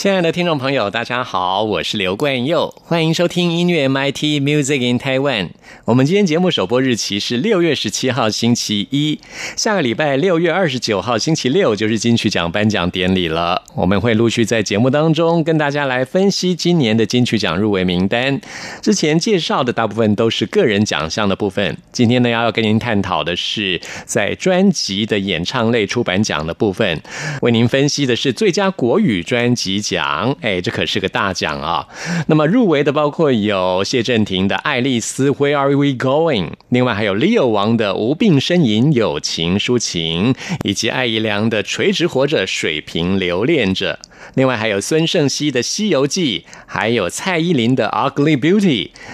亲爱的听众朋友，大家好，我是刘冠佑，欢迎收听音乐 MIT Music in Taiwan。我们今天节目首播日期是六月十七号星期一，下个礼拜六月二十九号星期六就是金曲奖颁奖典礼了。我们会陆续在节目当中跟大家来分析今年的金曲奖入围名单。之前介绍的大部分都是个人奖项的部分，今天呢要跟您探讨的是在专辑的演唱类出版奖的部分，为您分析的是最佳国语专辑奖。哎，这可是个大奖啊！那么入围的包括有谢震廷的《爱丽丝》，Where Are We Going？另外还有 Leo 王的《无病呻吟》，友情抒情，以及艾怡良的《垂直活着》，水平留恋着。另外还有孙盛熙的《西游记》，还有蔡依林的《Ugly Beauty》，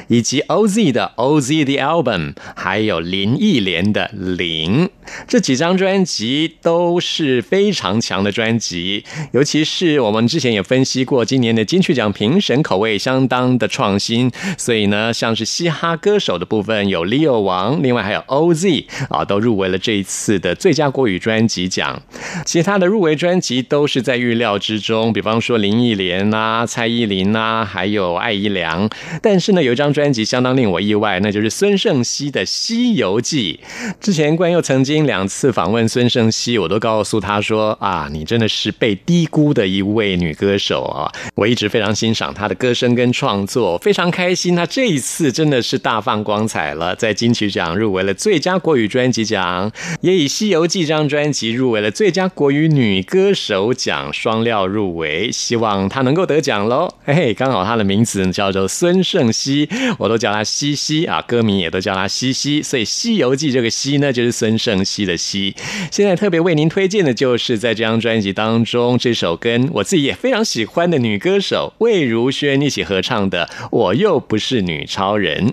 以及 OZ 的《OZ the Album》，还有林忆莲的《零》。这几张专辑都是非常强的专辑，尤其是我们之前也分析过，今年的金曲奖评审口味相当的创新。所以呢，像是嘻哈歌手的部分有 Leo 王，另外还有 OZ 啊，都入围了这一次的最佳国语专辑奖。其他的入围专辑都是在预料之中。比方说林忆莲啊、蔡依林啊，还有艾怡良，但是呢，有一张专辑相当令我意外，那就是孙盛熙的《西游记》。之前关佑曾经两次访问孙盛熙，我都告诉他说：“啊，你真的是被低估的一位女歌手啊！我一直非常欣赏她的歌声跟创作，非常开心。她这一次真的是大放光彩了，在金曲奖入围了最佳国语专辑奖，也以《西游记》这张专辑入围了最佳国语女歌手奖，双料入。”入围，希望他能够得奖喽！嘿嘿，刚好他的名字叫做孙胜熙，我都叫他西西啊，歌迷也都叫他西西，所以《西游记》这个“西”呢，就是孙胜熙的“西”。现在特别为您推荐的就是在这张专辑当中这首跟我自己也非常喜欢的女歌手魏如萱一起合唱的《我又不是女超人》。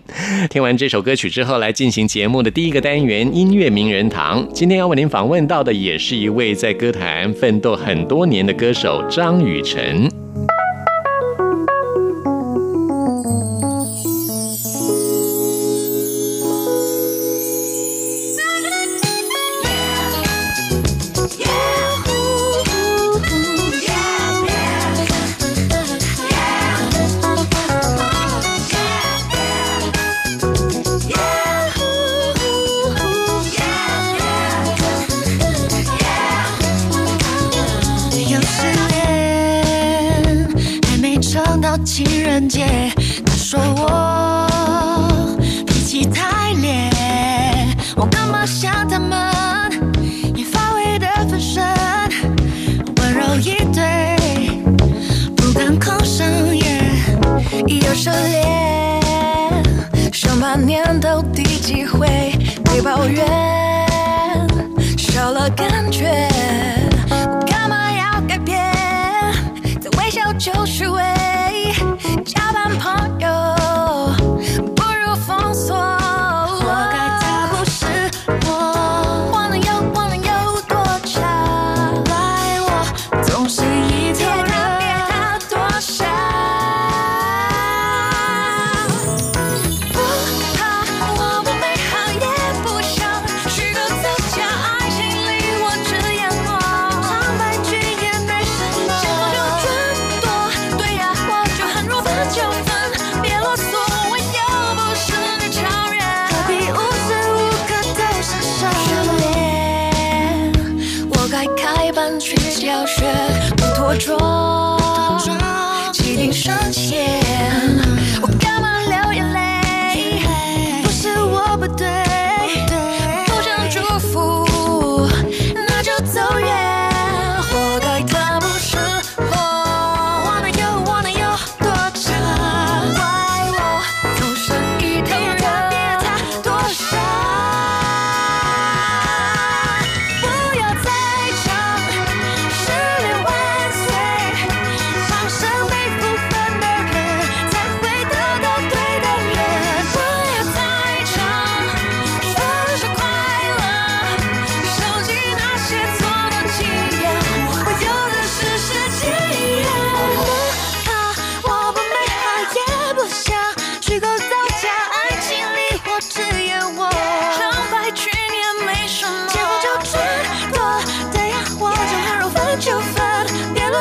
听完这首歌曲之后，来进行节目的第一个单元——音乐名人堂。今天要为您访问到的也是一位在歌坛奋斗很多年的歌手张。张雨晨。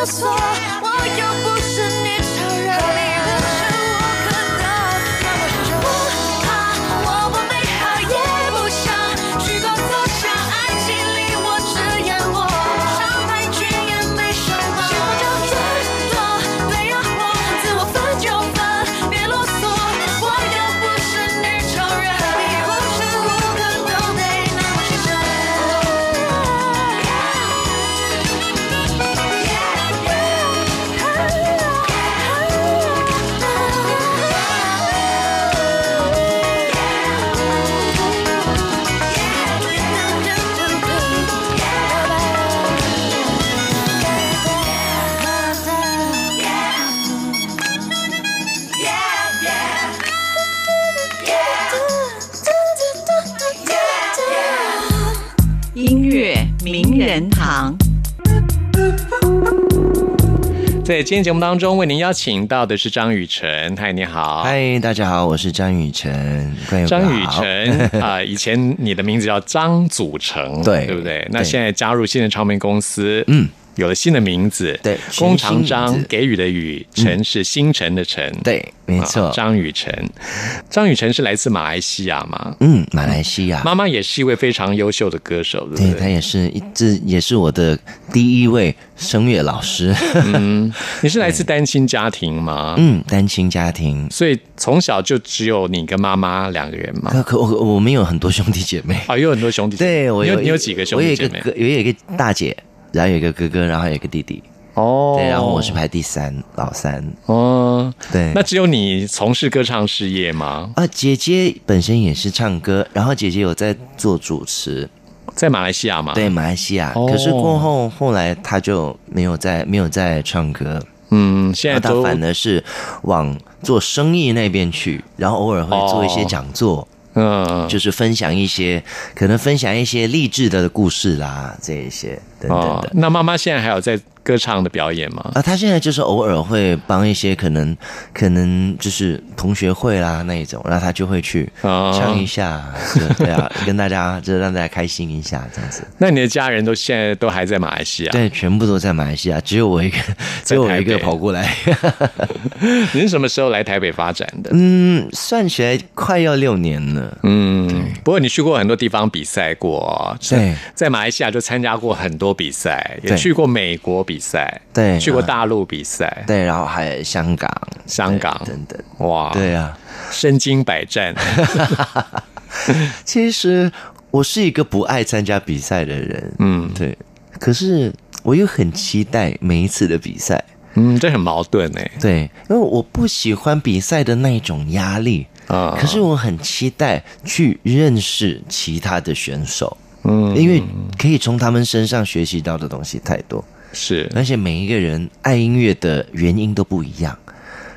passou. 在今天节目当中，为您邀请到的是张雨晨。嗨，你好。嗨，大家好，我是张雨晨。张雨晨 啊，以前你的名字叫张祖成，对对不对？那现在加入新的唱片公司，嗯。有了新的名字，对，弓长张给予的予，晨是星辰的辰，对，没错，张雨晨，张雨晨是来自马来西亚嘛？嗯，马来西亚，妈妈也是一位非常优秀的歌手，对对？她也是一，这也是我的第一位声乐老师。嗯，你是来自单亲家庭吗？嗯，单亲家庭，所以从小就只有你跟妈妈两个人吗？可可，我我们有很多兄弟姐妹啊，有很多兄弟，对我有你有几个兄弟姐妹？有一个大姐。然后有一个哥哥，然后有一个弟弟，哦，对，然后我是排第三，老三，哦，对，那只有你从事歌唱事业吗？啊，姐姐本身也是唱歌，然后姐姐有在做主持，在马来西亚嘛？对，马来西亚，可是过后后来她就没有在没有在唱歌，嗯，现在她反而是往做生意那边去，然后偶尔会做一些讲座。嗯，就是分享一些，可能分享一些励志的故事啦，这一些等等的。那妈妈现在还有在？歌唱的表演吗？啊，他现在就是偶尔会帮一些可能可能就是同学会啦那一种，然后他就会去唱一下，对啊，跟大家就是让大家开心一下这样子。那你的家人都现在都还在马来西亚？对，全部都在马来西亚，只有我一个，只有我一个跑过来。你是什么时候来台北发展的？嗯，算起来快要六年了。嗯，不过你去过很多地方比赛过，对，在马来西亚就参加过很多比赛，也去过美国。比赛对，去过大陆比赛。对，然后还有香港、香港。等等，哇，对啊，身经百战。其实我是一个不爱参加比赛的人，嗯，对。可是我又很期待每一次的比赛，嗯，这很矛盾哎。对，因为我不喜欢比赛的那种压力啊，可是我很期待去认识其他的选手，嗯，因为可以从他们身上学习到的东西太多。是，而且每一个人爱音乐的原因都不一样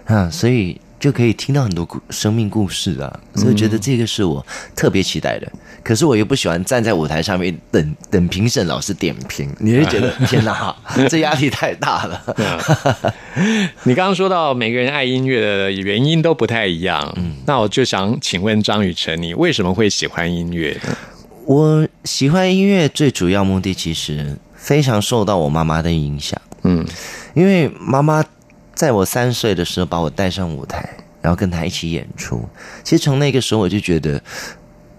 啊，所以就可以听到很多故生命故事啊，所以觉得这个是我特别期待的。可是我又不喜欢站在舞台上面等等评审老师点评，你会觉得天哪，这压力太大了。你刚刚说到每个人爱音乐的原因都不太一样，嗯，那我就想请问张雨晨，你为什么会喜欢音乐？我喜欢音乐最主要目的其实。非常受到我妈妈的影响，嗯，因为妈妈在我三岁的时候把我带上舞台，然后跟她一起演出。其实从那个时候我就觉得，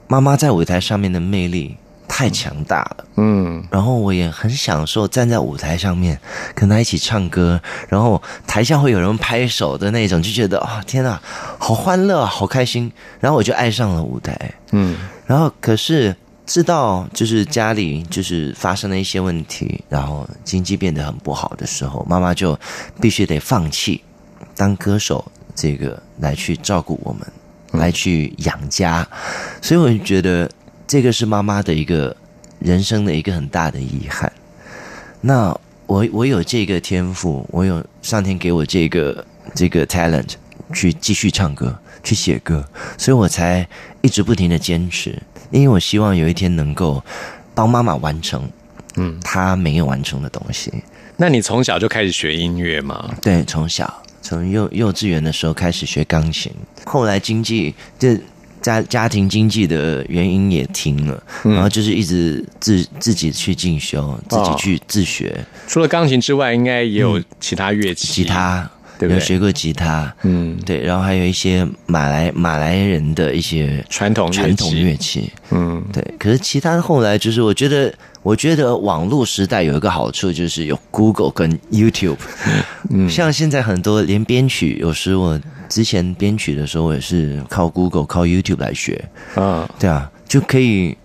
妈妈在舞台上面的魅力太强大了，嗯，然后我也很享受站在舞台上面跟她一起唱歌，然后台下会有人拍手的那种，就觉得啊，天哪，好欢乐，好开心。然后我就爱上了舞台，嗯，然后可是。知道就是家里就是发生了一些问题，然后经济变得很不好的时候，妈妈就必须得放弃当歌手这个来去照顾我们，来去养家。所以我就觉得这个是妈妈的一个人生的一个很大的遗憾。那我我有这个天赋，我有上天给我这个这个 talent 去继续唱歌、去写歌，所以我才一直不停的坚持。因为我希望有一天能够帮妈妈完成，嗯，她没有完成的东西。那你从小就开始学音乐吗？对，从小从幼幼稚园的时候开始学钢琴，后来经济就家家庭经济的原因也停了，然后就是一直自自己去进修，自己去自学。除了钢琴之外，应该也有其他乐器，吉他。有学过吉他，嗯，对，然后还有一些马来马来人的一些传统传统乐器，嗯，对。可是其他后来就是，我觉得，我觉得网络时代有一个好处就是有 Google 跟 YouTube，嗯，像现在很多连编曲，有时我之前编曲的时候，我也是靠 Google 靠 YouTube 来学，嗯，对啊，就可以，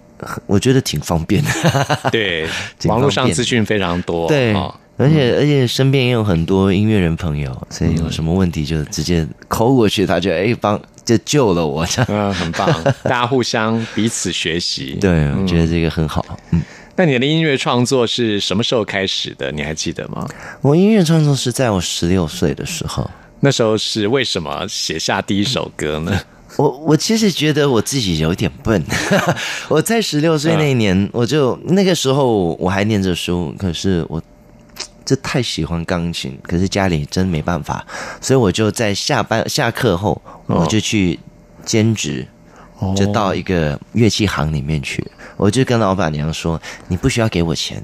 我觉得挺方便的，对，网络上资讯非常多，对。而且而且身边也有很多音乐人朋友，所以有什么问题就直接抠过去，他就哎帮就救了我，嗯，很棒，大家互相彼此学习，对，我觉得这个很好。嗯，那你的音乐创作是什么时候开始的？你还记得吗？我音乐创作是在我十六岁的时候，那时候是为什么写下第一首歌呢？我我其实觉得我自己有点笨。我在十六岁那一年，我就那个时候我还念着书，可是我就太喜欢钢琴，可是家里真没办法，所以我就在下班下课后，我就去兼职，就到一个乐器行里面去。我就跟老板娘说：“你不需要给我钱，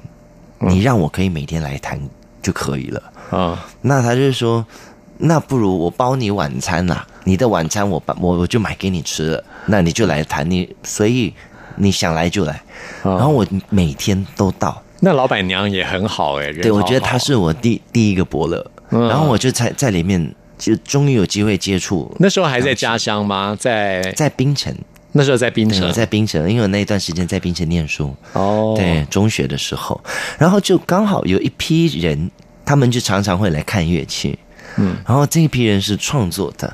你让我可以每天来弹就可以了。”啊，那他就说。那不如我包你晚餐啦，你的晚餐我我我就买给你吃了，那你就来弹你，随意你想来就来，然后我每天都到。那老板娘也很好哎，对我觉得她是我第第一个伯乐，然后我就在在里面就终于有机会接触。那时候还在家乡吗？在在槟城。那时候在槟城，在槟城，因为我那一段时间在槟城念书。哦，对，中学的时候，然后就刚好有一批人，他们就常常会来看乐器。嗯，然后这一批人是创作的，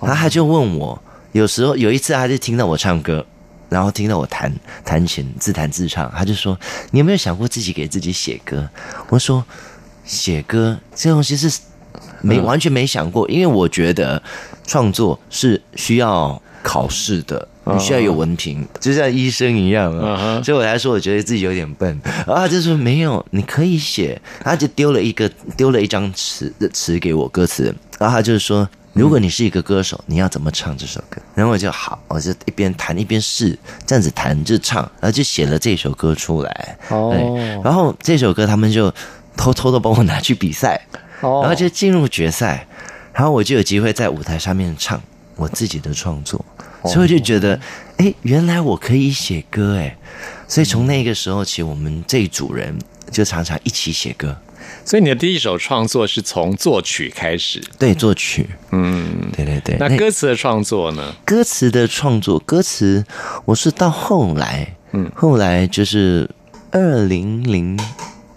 然后他就问我，有时候有一次他就听到我唱歌，然后听到我弹弹琴自弹自唱，他就说：“你有没有想过自己给自己写歌？”我说：“写歌这东西是没完全没想过，因为我觉得创作是需要考试的。”你需要有文凭，就像医生一样啊，所以我才说我觉得自己有点笨。然后他就说没有，你可以写，他就丢了一个丢了一张词的词给我歌词，然后他就是说，如果你是一个歌手，你要怎么唱这首歌？然后我就好，我就一边弹一边试，这样子弹着唱，然后就写了这首歌出来。哦，然后这首歌他们就偷偷的帮我拿去比赛，然后就进入决赛，然后我就有机会在舞台上面唱我自己的创作。所以我就觉得，哎，原来我可以写歌哎！所以从那个时候起，我们这一组人就常常一起写歌。所以你的第一首创作是从作曲开始？对，作曲。嗯，对对对。那歌词的创作呢？歌词的创作，歌词我是到后来，嗯，后来就是二零零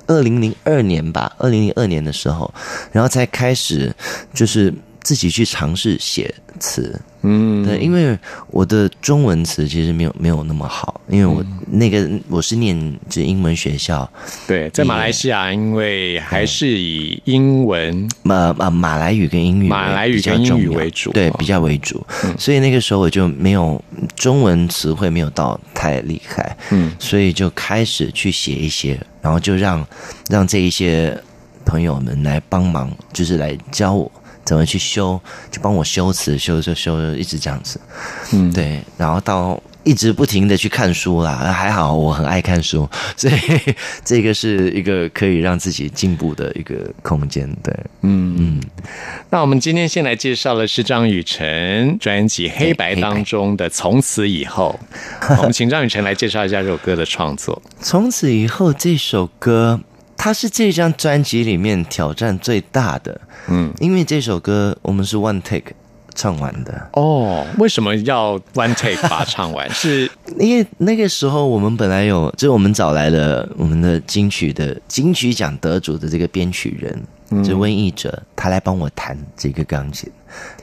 二零零二年吧，二零零二年的时候，然后才开始就是自己去尝试写词。嗯，对，因为我的中文词其实没有没有那么好，因为我那个我是念这英文学校，对，在马来西亚，因为还是以英文马马马来语跟英语马来语跟英语为主，对，比较为主，所以那个时候我就没有中文词汇没有到太厉害，嗯，所以就开始去写一些，然后就让让这一些朋友们来帮忙，就是来教我。怎么去修？就帮我修词，修修修，一直这样子。嗯，对。然后到一直不停的去看书啦，还好我很爱看书，所以 这个是一个可以让自己进步的一个空间。对，嗯嗯。那我们今天先来介绍的是张雨晨专辑《黑白》当中的《从此以后》。我们请张雨晨来介绍一下这首歌的创作。从此以后这首歌。它是这张专辑里面挑战最大的，嗯，因为这首歌我们是 one take 唱完的哦。为什么要 one take 把它唱完？是因为那个时候我们本来有，就是我们找来了我们的金曲的金曲奖得主的这个编曲人，就温译者，他来帮我弹这个钢琴，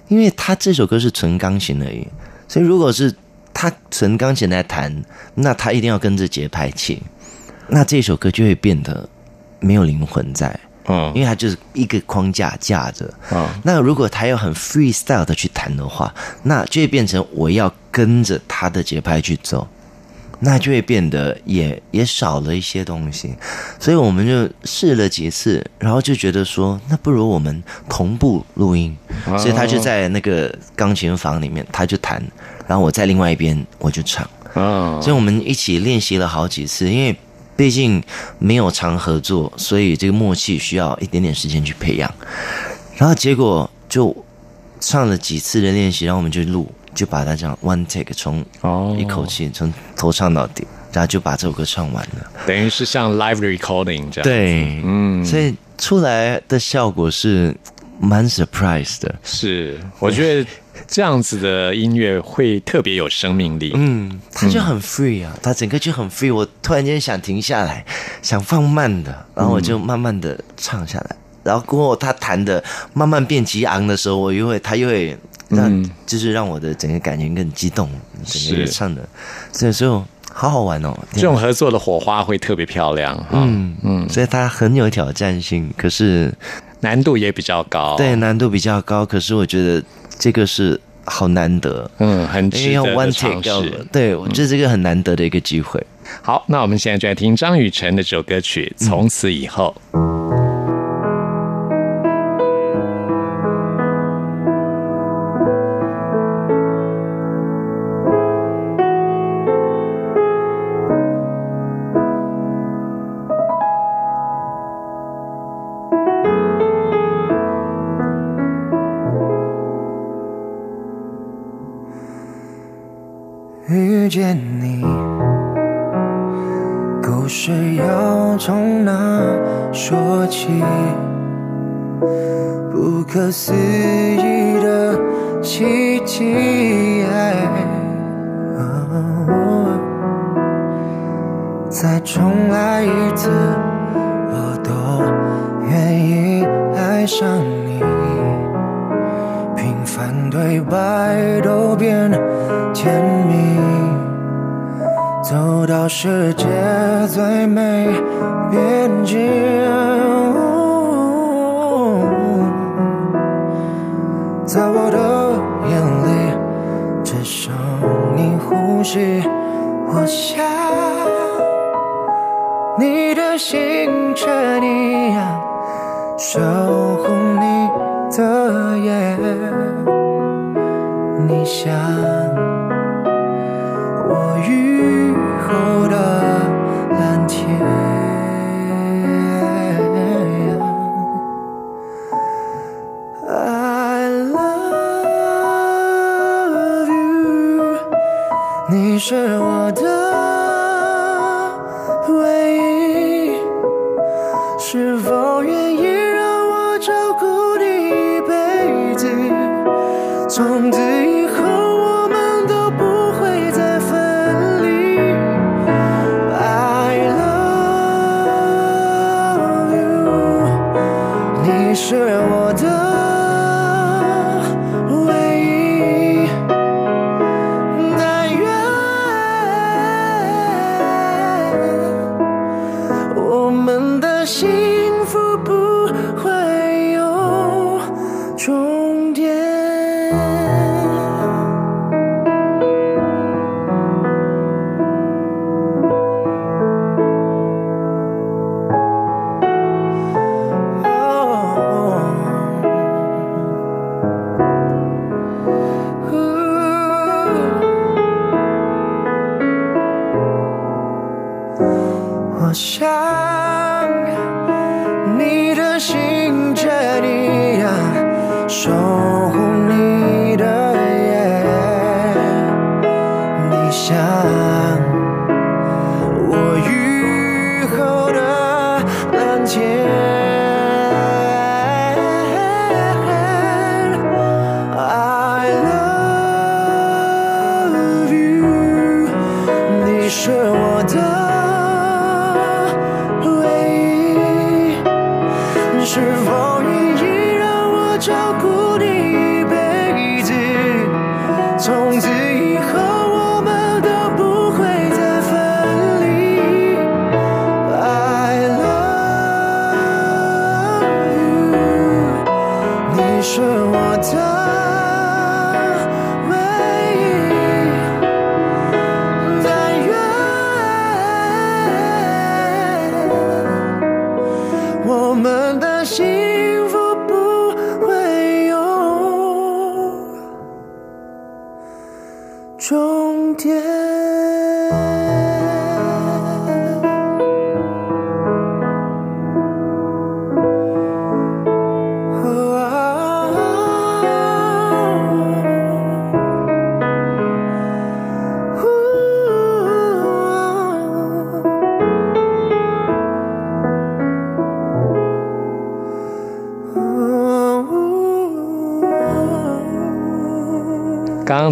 因为他这首歌是纯钢琴而已，所以如果是他纯钢琴来弹，那他一定要跟着节拍器，那这首歌就会变得。没有灵魂在，嗯，因为它就是一个框架架着，嗯，那如果他要很 freestyle 的去弹的话，那就会变成我要跟着他的节拍去走，那就会变得也也少了一些东西，所以我们就试了几次，然后就觉得说，那不如我们同步录音，所以他就在那个钢琴房里面，他就弹，然后我在另外一边我就唱，嗯，所以我们一起练习了好几次，因为。毕竟没有常合作，所以这个默契需要一点点时间去培养。然后结果就上了几次的练习，然后我们就录，就把它这样 one take 从哦一口气从头唱到底，然后就把这首歌唱完了。等于是像 live recording 这样。对，嗯，所以出来的效果是蛮 surprise 的。是，我觉得。这样子的音乐会特别有生命力，嗯，它就很 free 啊，它整个就很 free。我突然间想停下来，想放慢的，然后我就慢慢的唱下来。然后过后他弹的慢慢变激昂的时候，我又会，他又会让，就是让我的整个感情更激动，整个唱的，所以说好好玩哦。这种合作的火花会特别漂亮，嗯嗯，所以它很有挑战性，可是难度也比较高，对，难度比较高。可是我觉得。这个是好难得，嗯，很因为要值得 one 的 take 尝试。对，我觉得这个很难得的一个机会。好，那我们现在就来听张雨晨的这首歌曲《从此以后》。见你，故事要从哪说起？不可思议的奇迹，再重来一次，我都愿意爱上你。平凡对白都到世界最美边界。在我的眼里，只剩你呼吸。我想你的心却一样守护你的眼。你想你是我的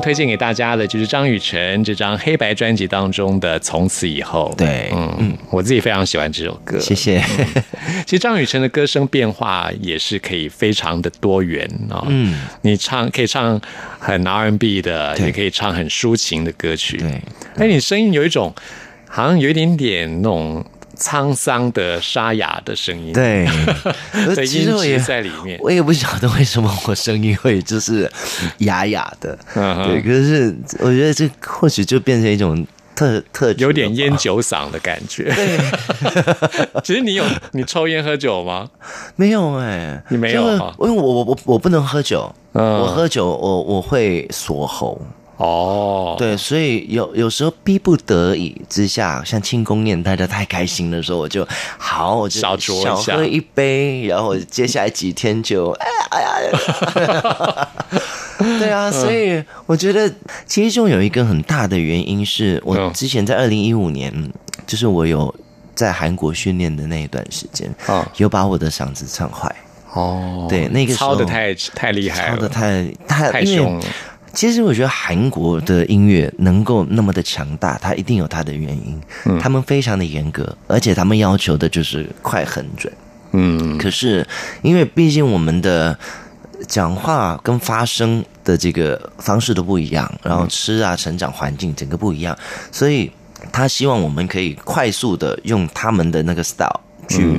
推荐给大家的就是张雨晨这张黑白专辑当中的《从此以后》。对嗯，我自己非常喜欢这首歌。谢谢。其实张雨晨的歌声变化也是可以非常的多元啊、嗯，你唱可以唱很 R&B 的，也可以唱很抒情的歌曲。对，哎，你声音有一种好像有一点点那种沧桑的沙哑的声音，对，的其音质实我也在里面。我也不晓得为什么我声音会就是哑哑的，嗯对，可是我觉得这或许就变成一种特特有点烟酒嗓的感觉。其实你有你抽烟喝酒吗？没有哎、你没有因为我我我我不能喝酒，嗯。我喝酒我我会锁喉，哦，对，所以有有时候逼不得已之下，像庆功宴大家太开心的时候，我就好，我就小酌一下。小喝一杯，然后接下来几天就哎呀哎呀，对啊，所以我觉得其中有一个很大的原因是我嗯。之前在二零一五年，就是我有在韩国训练的那一段时间，啊有把我的嗓子唱坏，哦，对那个时候操的太太厉害了，太太太凶了。其实我觉得韩国的音乐能够那么的强大，它一定有它的原因。嗯他们非常的严格，而且他们要求的就是快很准。嗯，可是因为毕竟我们的讲话跟发声的这个方式都不一样，然后吃啊、成长环境整个不一样，所以他希望我们可以快速的用他们的那个 style 去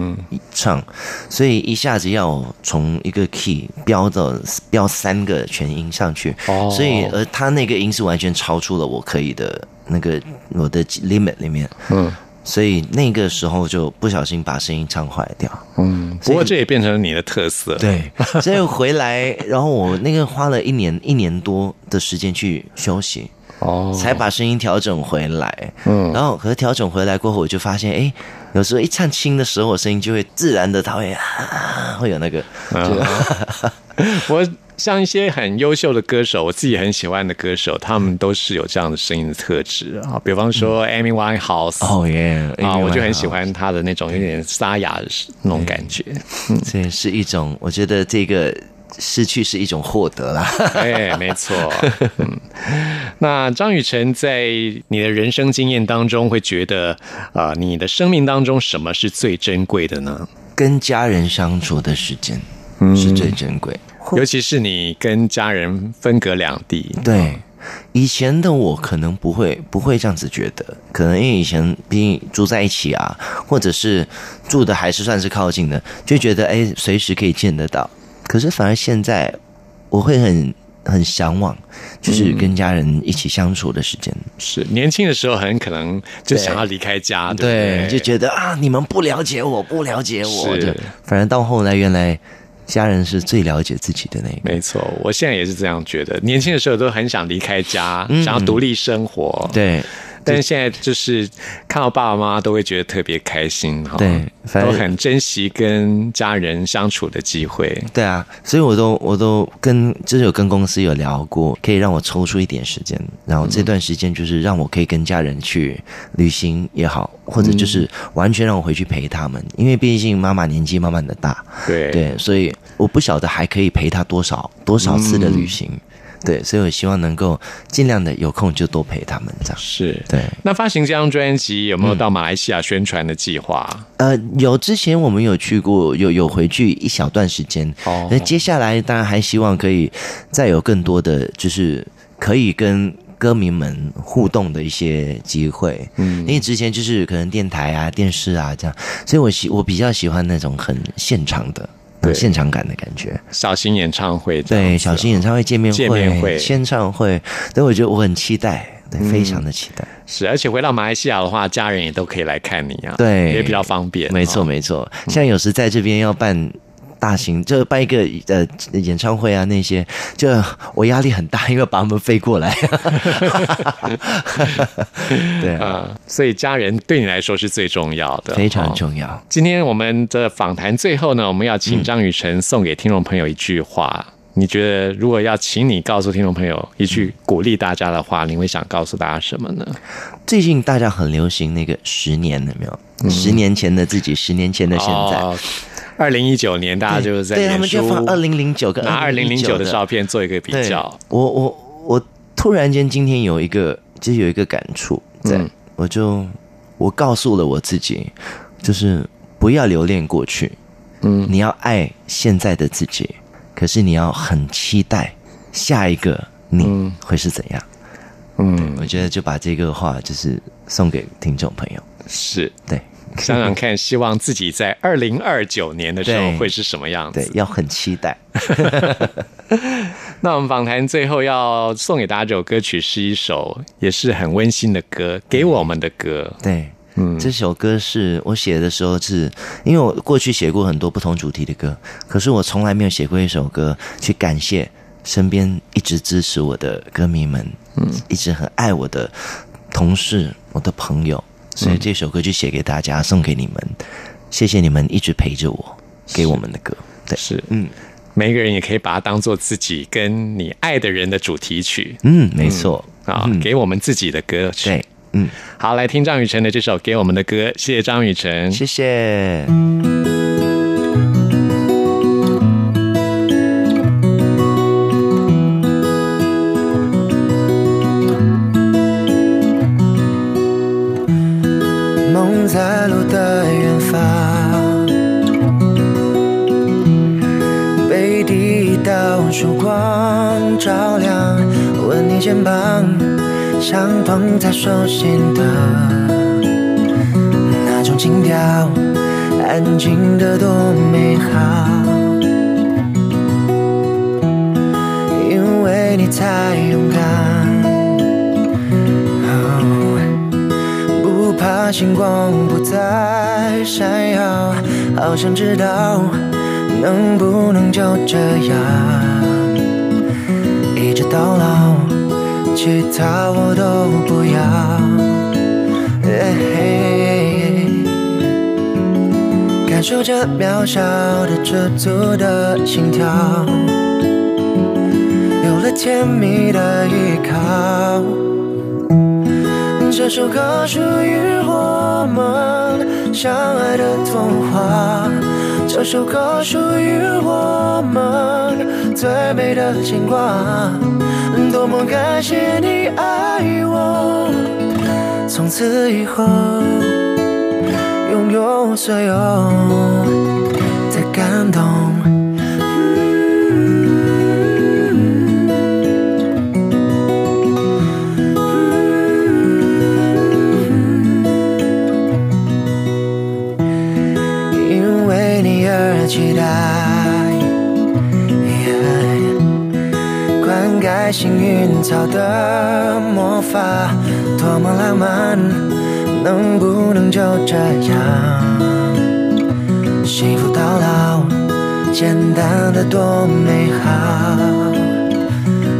唱，所以一下子要从一个 key 飙到飙三个全音上去，哦。所以而他那个音是完全超出了我可以的那个我的 limit 里面，嗯。所以那个时候就不小心把声音唱坏掉。嗯，不过这也变成了你的特色。，对，所以回来，然后我那个花了一年一年多的时间去休息，哦，才把声音调整回来。嗯。然后和调整回来过后，我就发现，哎，有时候一唱轻的时候，我声音就会自然的，它会啊，会有那个，我像一些很优秀的歌手，我自己很喜欢的歌手，他们都是有这样的声音的特质啊。比方说 Amy Winehouse，、哦耶，啊，我就很喜欢，欢她的那种有点沙哑的那种感觉。这也是一种，我觉得这个失去是一种获得啦。哎，没错。嗯，那张雨晨在你的人生经验当中，会觉得啊、你的生命当中什么是最珍贵的呢？跟家人相处的时间是最珍贵。尤其是你跟家人分隔两地，对，以前的我可能不会不会这样子觉得，可能因为以前毕竟住在一起啊，或者是住的还是算是靠近的，就觉得哎随时可以见得到。可是反而现在我会很很向往，就是跟家人一起相处的时间。是年轻的时候很可能就想要离开家，对？就觉得啊你们不了解我，不了解我，是就反而到后来原来家人是最了解自己的那个。没错，我现在也是这样觉得。年轻的时候都很想离开家，想要独立生活。，对但是现在就是看到爸爸妈妈都会觉得特别开心哈，对都很珍惜跟家人相处的机会。对啊，所以我都我都跟就是有跟公司有聊过，可以让我抽出一点时间，然后这段时间就是让我可以跟家人去旅行也好，或者就是完全让我回去陪他们，因为毕竟妈妈年纪慢慢的大，对。对，所以我不晓得还可以陪他多少多少次的旅行，对，所以我希望能够尽量的有空就多陪他们这样。是。对，那发行这张专辑有没有到马来西亚宣传的计划？呃，有之前我们有去过，有有回去一小段时间。哦那接下来当然还希望可以再有更多的，就是可以跟歌迷们互动的一些机会。嗯，因为之前就是可能电台啊、电视啊这样，所以我喜我比较喜欢那种很现场的。对现场感的感觉，小型演唱会对，小型演唱会、见面会、见面会签唱会，所以，我觉得我很期待，对，非常的期待。是，而且回到马来西亚的话，家人也都可以来看你啊，对也比较方便。没错，哦没错。像有时在这边要办大型，就办一个呃演唱会啊，那些，就我压力很大，因为把他们飞过来。对啊，啊、所以家人对你来说是最重要的，非常哦重要。今天我们的访谈最后呢，我们要请张雨晨送给听众朋友一句话。你觉得如果要请你告诉听众朋友一句鼓励大家的话，你会想告诉大家什么呢？最近大家很流行那个十年，有没有？十年前的自己，十年前的现在。哦二零一九年大家就是在对他们就放二零零九跟拿二零零九的的照片做一个比较。我我我突然间今天有一个，就是有一个感触，在、嗯我就我告诉了我自己，就是不要留恋过去，嗯你要爱现在的自己，可是你要很期待下一个你嗯会是怎样。嗯，我觉得就把这个话就是送给听众朋友。是。对，想想看，希望自己在二零二九年的时候会是什么样子对。，要很期待。那我们访谈最后要送给大家这首歌曲是一首也是很温馨的歌，给我们的歌。对，嗯，这首歌是我写的时候是，因为我过去写过很多不同主题的歌，可是我从来没有写过一首歌去感谢身边一直支持我的歌迷们，嗯，一直很爱我的同事、我的朋友，所以这首歌就写给大家，送给你们，谢谢你们一直陪着我，给我们的歌，对，是，嗯。每一个人也可以把它当做自己跟你爱的人的主题曲。嗯，没错，啊，嗯。给我们自己的歌曲。对，嗯，好，来听张雨晨的这首《给我们的歌》，谢谢张雨晨。谢谢。肩膀，像捧在手心的那种情调，安静的多美好。因为你太勇敢。不怕星光不再闪耀，好想知道能不能就这样一直到老，其他我都不要。嘿嘿感受着渺小的知足的心跳，有了甜蜜的依靠。这首歌属于我们相爱的童话，这首歌属于我们最美的牵挂。多么感谢你爱我，从此以后拥有所有的感动。幸运草的魔法，多么浪漫，能不能就这样，幸福到老，简单的多美好。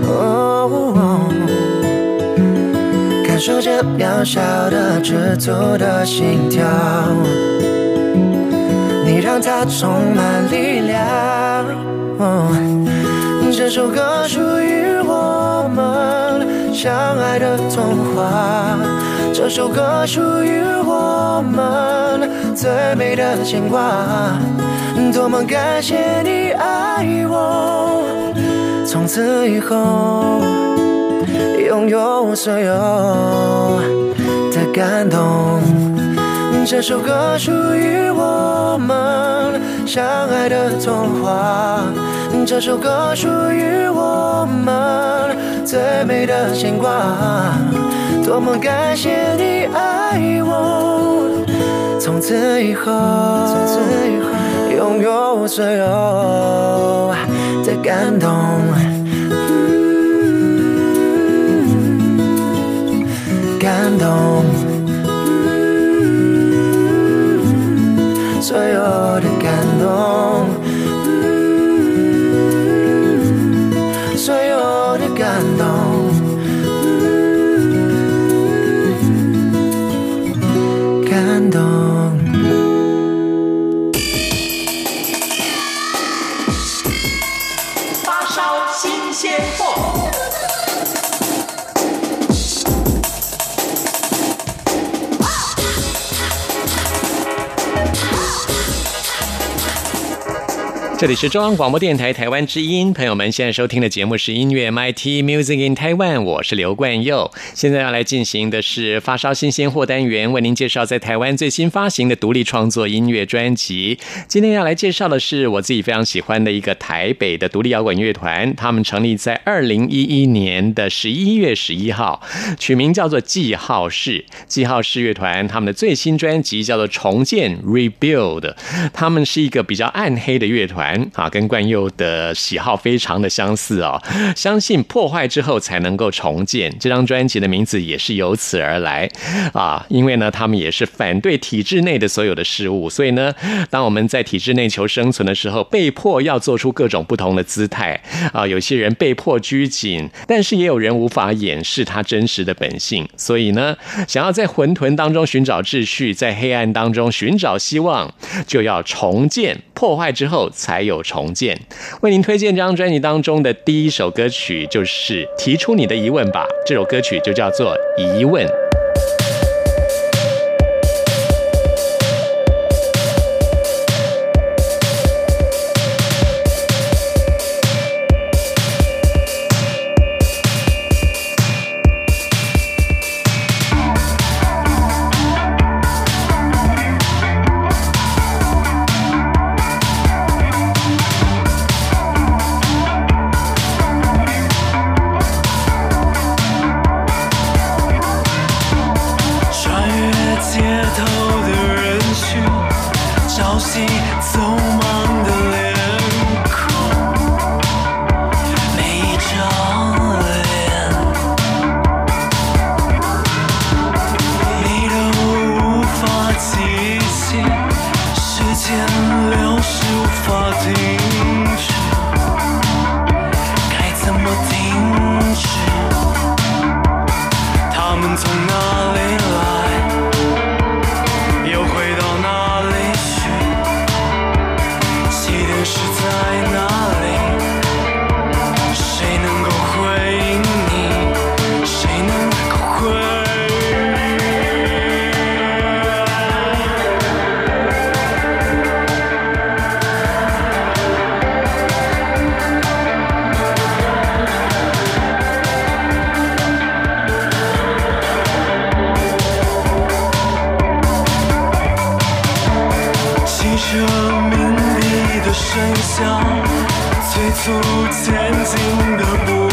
哦感受着渺小的知足的心跳。你让它充满力量。哦这首歌属于我们相爱的童话，这首歌属于我们最美的牵挂。多么感谢你爱我，从此以后拥有所有的感动。这首歌属于我们相爱的童话，这首歌属于我们最美的牵挂。多么感谢你爱我，从此以后，从此以后拥有所有的感动。感动。所有的这里是中央广播电台台湾之音，朋友们现在收听的节目是音乐 MIT Music in Taiwan，我是刘冠佑。现在要来进行的是发烧新鲜货单元，为您介绍在台湾最新发行的独立创作音乐专辑。今天要来介绍的是我自己非常喜欢的一个台北的独立摇滚乐团，他们成立在二零一一年的十一月十一号，取名叫做记号室。记号室乐团他们的最新专辑叫做重建 Rebuild，他们是一个比较暗黑的乐团。啊，跟冠佑的喜好非常的相似哦。相信破坏之后才能够重建，这张专辑的名字也是由此而来啊。因为呢，他们也是反对体制内的所有的事物，所以呢，当我们在体制内求生存的时候，被迫要做出各种不同的姿态啊。有些人被迫拘谨，但是也有人无法掩饰他真实的本性。所以呢，想要在混沌当中寻找秩序，在黑暗当中寻找希望，就要重建。破坏之后才还有重建。为您推荐这张专辑当中的第一首歌曲，就是《提出你的疑问吧》。这首歌曲就叫做《疑问》。兄弟。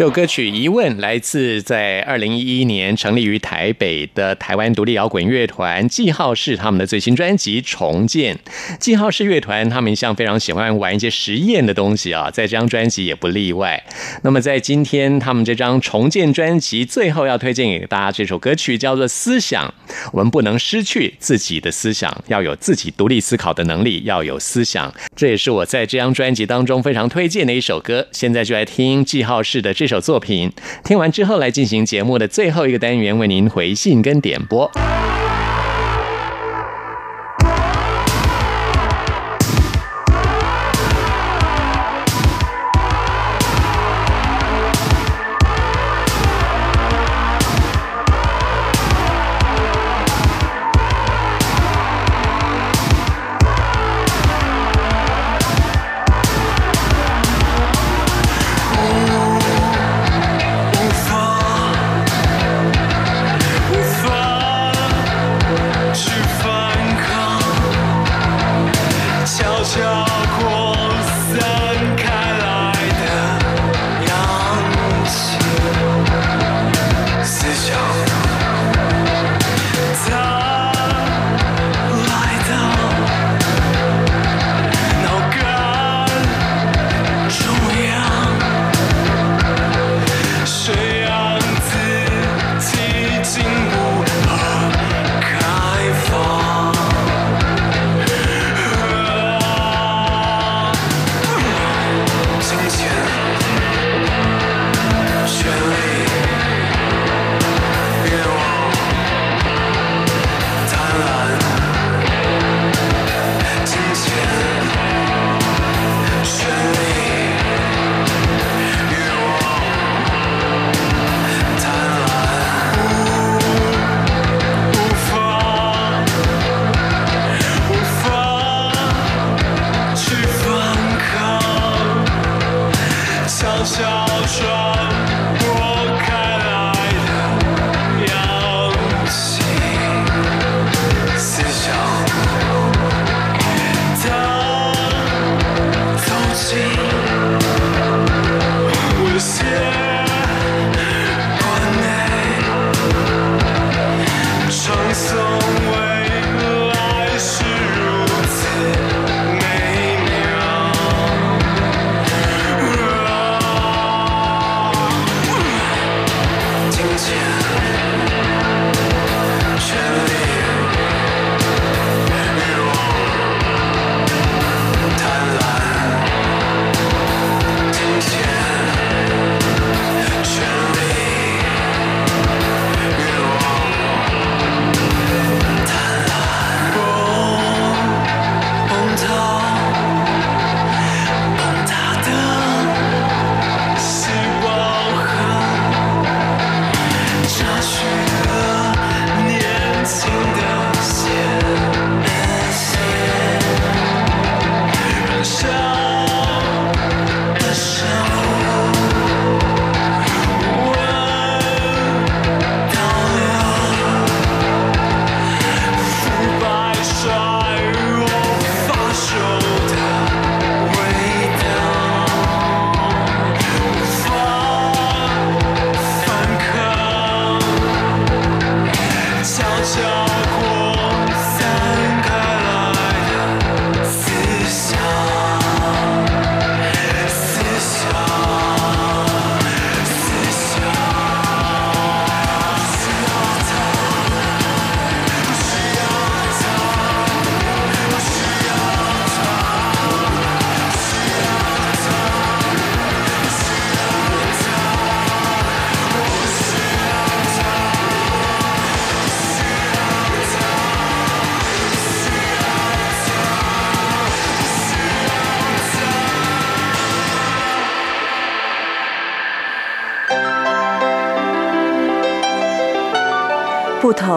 这首歌曲《疑问》来自在二零一一年成立于台北的台湾独立摇滚乐团记号式他们的最新专辑《重建》。记号式乐团他们一向非常喜欢玩一些实验的东西啊，在这张专辑也不例外。那么在今天他们这张《重建》专辑最后要推荐给大家这首歌曲叫做《思想》。我们不能失去自己的思想，要有自己独立思考的能力，要有思想。这也是我在这张专辑当中非常推荐的一首歌。现在就来听记号式的这。首作品听完之后，来进行节目的最后一个单元，为您回信跟点播。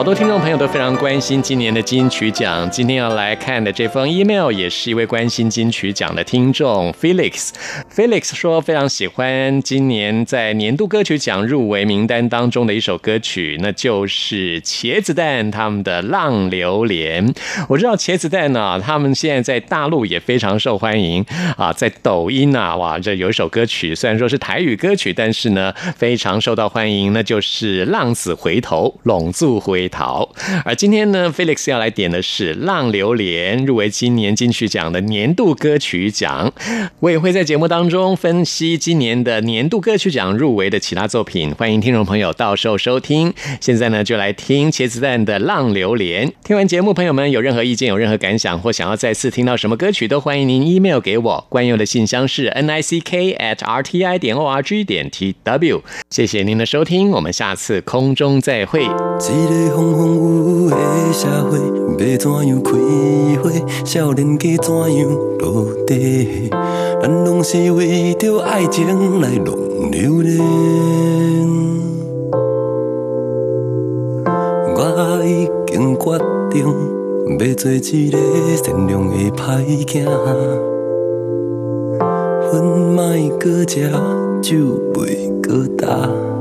好多听众朋友都非常关心今年的金曲奖。今天要来看的这封 email 也是一位关心金曲奖的听众 Felix。Felix 说非常喜欢今年在年度歌曲奖入围名单当中的一首歌曲，那就是茄子蛋他们的《浪流连》。我知道茄子蛋呢，他们现在在大陆也非常受欢迎啊，在抖音啊，哇，这有一首歌曲，虽然说是台语歌曲，但是呢非常受到欢迎，那就是《浪子回头》，拢住回。逃，而今天呢，Felix 要来点的是《浪流连》，入围今年金曲奖的年度歌曲奖。我也会在节目当中分析今年的年度歌曲奖入围的其他作品，欢迎听众朋友到时候收听。现在呢，就来听茄子蛋的《浪流连》。听完节目，朋友们有任何意见、有任何感想，或想要再次听到什么歌曲，都欢迎您 email 给我。关用的信箱是 n i c k at r t i 点 o r g 点 t w。谢谢您的收听，我们下次空中再会。风风雨雨的社会，要怎样开花？少年家怎样落地？咱拢是为着爱情来浪流连。我已经决定要做一个善良的歹囝，粉莫搁食，酒袂搁干。